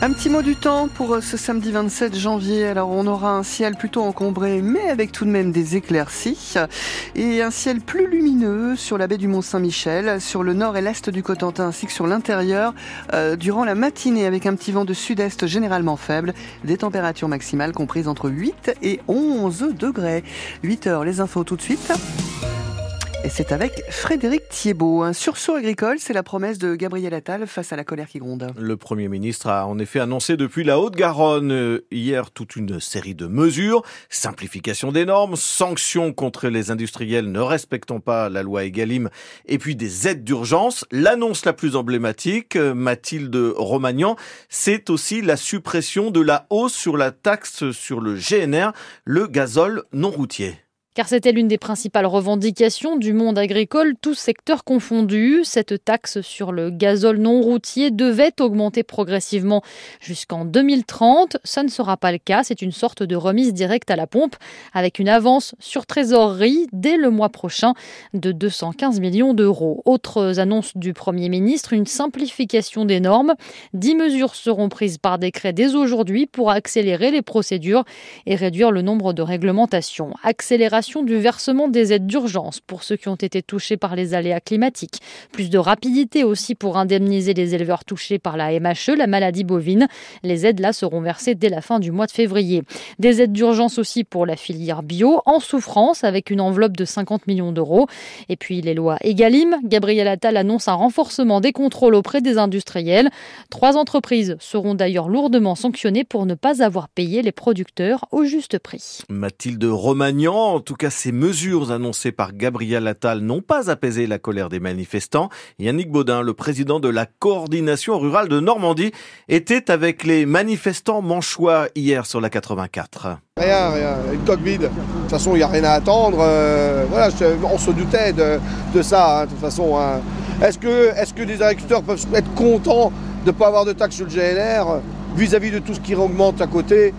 Un petit mot du temps pour euh, ce samedi 27 janvier. Alors on aura un ciel plutôt encombré mais avec tout de même des éclaircies et un ciel plus lumineux sur la baie du Mont-Saint-Michel, sur le nord et l'est du Cotentin ainsi que sur l'intérieur euh, durant la matinée avec un petit vent de sud-est généralement faible, des températures maximales comprises entre 8 et 11 degrés. 8 heures les infos tout de suite. Et c'est avec Frédéric Thiebaud. Un sursaut agricole, c'est la promesse de Gabriel Attal face à la colère qui gronde. Le Premier ministre a en effet annoncé depuis la Haute-Garonne euh, hier toute une série de mesures, simplification des normes, sanctions contre les industriels ne respectant pas la loi Egalim et puis des aides d'urgence. L'annonce la plus emblématique, euh, Mathilde Romagnan, c'est aussi la suppression de la hausse sur la taxe sur le GNR, le gazole non routier. Car c'était l'une des principales revendications du monde agricole, tous secteurs confondus. Cette taxe sur le gazole non routier devait augmenter progressivement jusqu'en 2030. Ça ne sera pas le cas. C'est une sorte de remise directe à la pompe avec une avance sur trésorerie dès le mois prochain de 215 millions d'euros. Autres annonces du Premier ministre, une simplification des normes. Dix mesures seront prises par décret dès aujourd'hui pour accélérer les procédures et réduire le nombre de réglementations. Du versement des aides d'urgence pour ceux qui ont été touchés par les aléas climatiques. Plus de rapidité aussi pour indemniser les éleveurs touchés par la MHE, la maladie bovine. Les aides là seront versées dès la fin du mois de février. Des aides d'urgence aussi pour la filière bio en souffrance avec une enveloppe de 50 millions d'euros. Et puis les lois Egalim. Gabriel Attal annonce un renforcement des contrôles auprès des industriels. Trois entreprises seront d'ailleurs lourdement sanctionnées pour ne pas avoir payé les producteurs au juste prix. Mathilde Romagnan, tout cas, ces mesures annoncées par Gabriel Attal n'ont pas apaisé la colère des manifestants. Yannick Baudin, le président de la coordination rurale de Normandie, était avec les manifestants manchois hier sur la 84. Rien, rien, une coque vide. De toute façon, il n'y a rien à attendre. Euh, voilà, on se doutait de, ça, hein, de toute façon. Hein. Est-ce que, est que les agriculteurs peuvent être contents de ne pas avoir de taxe sur le GNR vis-à-vis -vis de tout ce qui augmente à côté?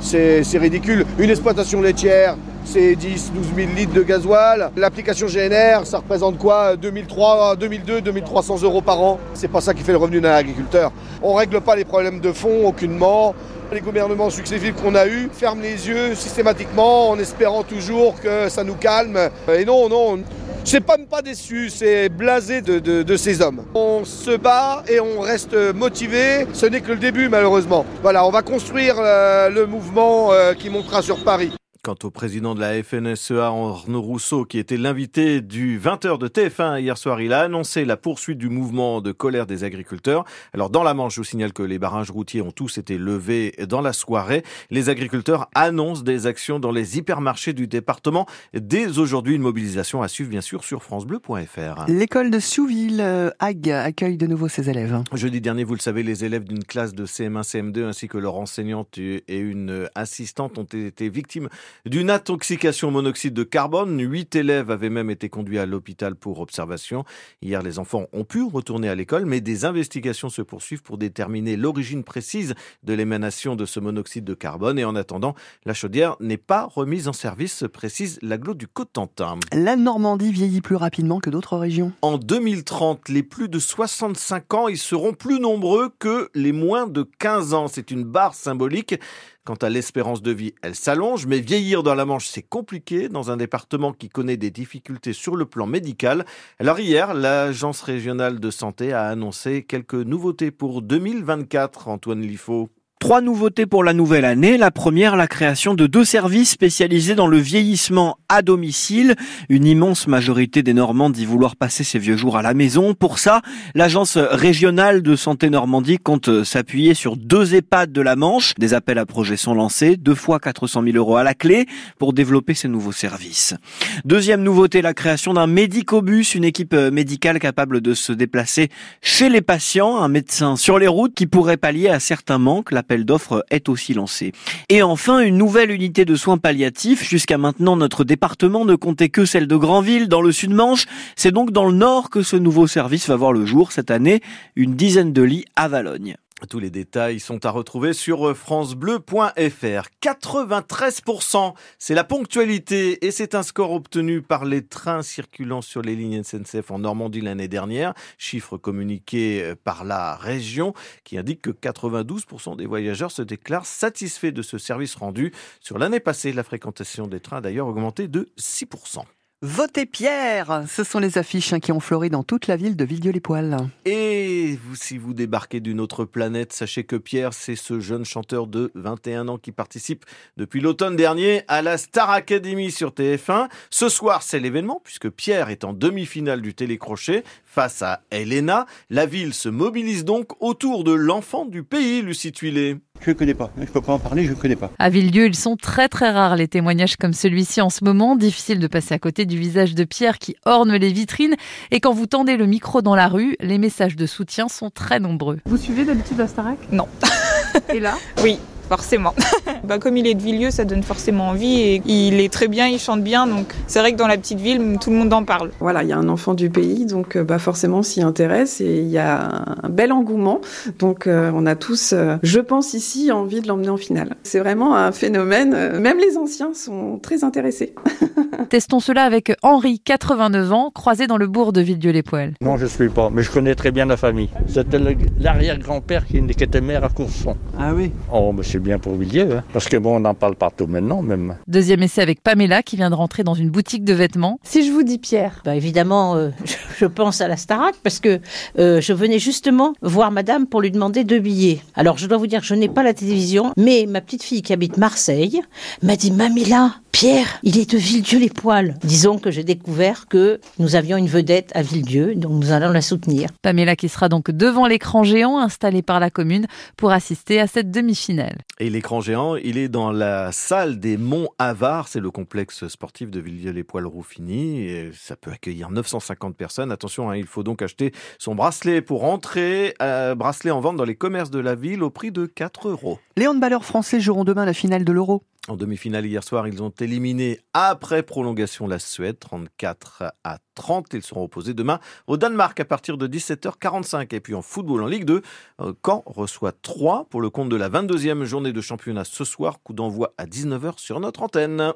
C'est ridicule. Une exploitation laitière, c'est 10, 12 000 litres de gasoil. L'application GNR, ça représente quoi 2003, 2002, 2300 euros par an. C'est pas ça qui fait le revenu d'un agriculteur. On règle pas les problèmes de fond aucunement. Les gouvernements successifs qu'on a eus ferment les yeux systématiquement en espérant toujours que ça nous calme. Et non, non, c'est pas pas déçu, c'est blasé de, ces hommes. On se bat et on reste motivé. Ce n'est que le début malheureusement. Voilà, on va construire euh, le mouvement euh, qui montera sur Paris. Quant au président de la FNSEA, Arnaud Rousseau, qui était l'invité du 20h de TF1 hier soir, il a annoncé la poursuite du mouvement de colère des agriculteurs. Alors dans la Manche, je vous signale que les barrages routiers ont tous été levés dans la soirée. Les agriculteurs annoncent des actions dans les hypermarchés du département. Dès aujourd'hui, une mobilisation à suivre bien sûr sur francebleu.fr. L'école de Souville, euh, Hague, accueille de nouveau ses élèves. Jeudi dernier, vous le savez, les élèves d'une classe de CM1, CM2 ainsi que leur enseignante et une assistante ont été victimes d'une intoxication au monoxyde de carbone. Huit élèves avaient même été conduits à l'hôpital pour observation. Hier, les enfants ont pu retourner à l'école, mais des investigations se poursuivent pour déterminer l'origine précise de l'émanation de ce monoxyde de carbone. Et en attendant, la chaudière n'est pas remise en service, précise l'aglo du Cotentin. La Normandie vieillit plus rapidement que d'autres régions. En 2030, les plus de 65 ans, ils seront plus nombreux que les moins de 15 ans. C'est une barre symbolique. Quant à l'espérance de vie, elle s'allonge, mais vieillir dans la Manche, c'est compliqué dans un département qui connaît des difficultés sur le plan médical. Alors hier, l'Agence régionale de santé a annoncé quelques nouveautés pour 2024, Antoine Liffaut. Trois nouveautés pour la nouvelle année. La première, la création de deux services spécialisés dans le vieillissement à domicile. Une immense majorité des Normands dit vouloir passer ses vieux jours à la maison. Pour ça, l'agence régionale de santé Normandie compte s'appuyer sur deux EHPAD de la Manche. Des appels à projets sont lancés, deux fois 400 000 euros à la clé pour développer ces nouveaux services. Deuxième nouveauté, la création d'un médicobus, une équipe médicale capable de se déplacer chez les patients, un médecin sur les routes qui pourrait pallier à certains manques. L'appel d'offres est aussi lancé. Et enfin, une nouvelle unité de soins palliatifs. Jusqu'à maintenant, notre département ne comptait que celle de Granville, dans le sud-Manche. C'est donc dans le nord que ce nouveau service va voir le jour cette année, une dizaine de lits à Valogne. Tous les détails sont à retrouver sur francebleu.fr. 93%, c'est la ponctualité et c'est un score obtenu par les trains circulant sur les lignes SNCF en Normandie l'année dernière, chiffre communiqué par la région qui indique que 92% des voyageurs se déclarent satisfaits de ce service rendu. Sur l'année passée, la fréquentation des trains a d'ailleurs augmenté de 6%. Votez Pierre Ce sont les affiches hein, qui ont fleuri dans toute la ville de Villedieu-les-Poils. Et si vous débarquez d'une autre planète, sachez que Pierre, c'est ce jeune chanteur de 21 ans qui participe depuis l'automne dernier à la Star Academy sur TF1. Ce soir, c'est l'événement puisque Pierre est en demi-finale du télécrochet face à Elena. La ville se mobilise donc autour de l'enfant du pays, Lucie Tuilé. Je ne connais pas. Je ne peux pas en parler, je ne connais pas. À Villedieu, ils sont très très rares les témoignages comme celui-ci en ce moment. Difficile de passer à côté du visage de Pierre qui orne les vitrines. Et quand vous tendez le micro dans la rue, les messages de soutien sont très nombreux. Vous suivez d'habitude la Starac Non. Et là? Oui forcément. bah, comme il est de Villedieu, ça donne forcément envie et il est très bien, il chante bien, donc c'est vrai que dans la petite ville, tout le monde en parle. Voilà, il y a un enfant du pays, donc euh, bah, forcément s'y intéresse et il y a un bel engouement. Donc euh, on a tous, euh, je pense ici, envie de l'emmener en finale. C'est vraiment un phénomène, même les anciens sont très intéressés. Testons cela avec Henri, 89 ans, croisé dans le bourg de Villedieu-les-Poêles. Non, je ne suis pas, mais je connais très bien la famille. C'était l'arrière-grand-père qui était maire à Courson. Ah oui Oh, mais c'est bien pour Villiers, hein. parce que bon, on en parle partout maintenant même. Deuxième essai avec Pamela qui vient de rentrer dans une boutique de vêtements. Si je vous dis Pierre bah Évidemment, euh, je pense à la Starac parce que euh, je venais justement voir madame pour lui demander deux billets. Alors je dois vous dire que je n'ai pas la télévision, mais ma petite fille qui habite Marseille m'a dit Mamila, Pierre, il est de Villedieu-les-Poils. Disons que j'ai découvert que nous avions une vedette à Villedieu, donc nous allons la soutenir. Pamela qui sera donc devant l'écran géant installé par la commune pour assister à cette demi-finale. Et l'écran géant, il est dans la salle des Monts Avars, c'est le complexe sportif de Villedieu-les-Poils-Roufigny. Et ça peut accueillir 950 personnes. Attention, hein, il faut donc acheter son bracelet pour entrer. Euh, bracelet en vente dans les commerces de la ville au prix de 4 euros. Les handballeurs français joueront demain la finale de l'Euro. En demi-finale hier soir, ils ont éliminé après prolongation la Suède, 34 à 30. Ils seront opposés demain au Danemark à partir de 17h45. Et puis en football en Ligue 2, euh, Caen reçoit 3 pour le compte de la 22e journée de championnat ce soir. Coup d'envoi à 19h sur notre antenne.